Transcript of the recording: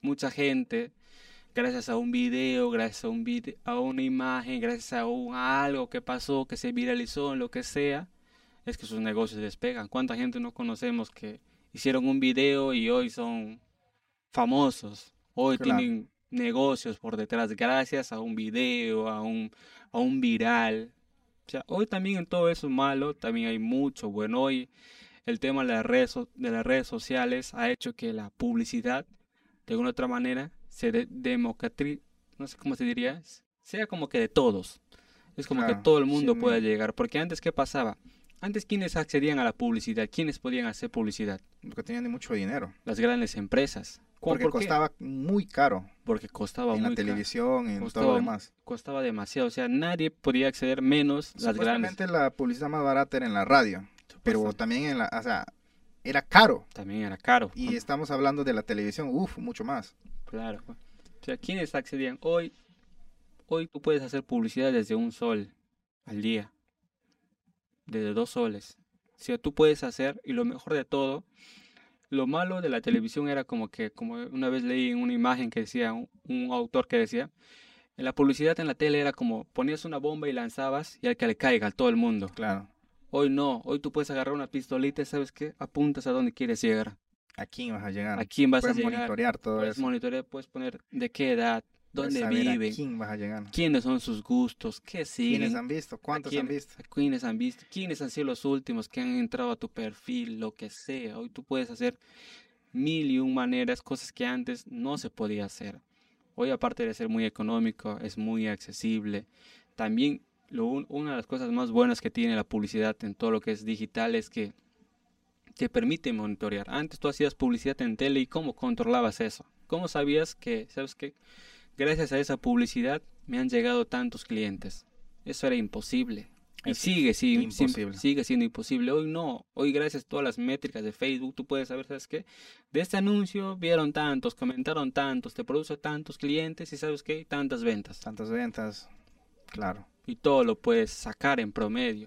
mucha gente, gracias a un video, gracias a, un vide a una imagen, gracias a, un, a algo que pasó, que se viralizó, lo que sea, es que sus negocios despegan. ¿Cuánta gente no conocemos que hicieron un video y hoy son famosos? Hoy tienen negocios por detrás gracias a un video, a un, a un viral. O sea, hoy también en todo eso malo, también hay mucho bueno. Hoy el tema de las redes, de las redes sociales ha hecho que la publicidad, de alguna otra manera, se de no sé cómo se diría, sea como que de todos. Es como que todo el mundo pueda llegar. Porque antes, ¿qué pasaba? Antes, ¿quiénes accedían a la publicidad? ¿Quiénes podían hacer publicidad? Los que tenían mucho dinero. Las grandes empresas. Porque costaba muy caro. Porque costaba en muy la televisión, y en todo lo demás. Costaba demasiado. O sea, nadie podía acceder menos las grandes. la publicidad más barata era en la radio. Pero también en la. O sea, era caro. También era caro. Y estamos hablando de la televisión, uff, mucho más. Claro. O sea, ¿quiénes accedían? Hoy, hoy tú puedes hacer publicidad desde un sol al día desde dos soles. O sea, tú puedes hacer, y lo mejor de todo, lo malo de la televisión era como que, como una vez leí en una imagen que decía, un, autor que decía, en la publicidad en la tele era como ponías una bomba y lanzabas y al que le caiga a todo el mundo. Claro. Hoy no, hoy tú puedes agarrar una pistolita y sabes qué, apuntas a donde quieres llegar. ¿A quién vas a llegar? ¿A quién vas a llegar? monitorear todo puedes monitorear, puedes poner de qué edad, dónde vive, quién vas a llegar. quiénes son sus gustos, qué siguen. ¿Quiénes han visto? ¿Cuántos han visto? ¿Quiénes han visto? ¿Quiénes han sido los últimos que han entrado a tu perfil? Lo que sea. Hoy tú puedes hacer mil y un maneras, cosas que antes no se podía hacer. Hoy aparte de ser muy económico, es muy accesible. También lo, una de las cosas más buenas que tiene la publicidad en todo lo que es digital es que te permite monitorear. Antes tú hacías publicidad en tele y cómo controlabas eso. ¿Cómo sabías que, sabes qué? gracias a esa publicidad me han llegado tantos clientes. Eso era imposible. Y sigue, sigue, imposible. sigue siendo imposible. Hoy no. Hoy gracias a todas las métricas de Facebook, tú puedes saber, ¿sabes qué? De este anuncio vieron tantos, comentaron tantos, te produce tantos clientes y ¿sabes qué? Tantas ventas. Tantas ventas, claro. Y todo lo puedes sacar en promedio.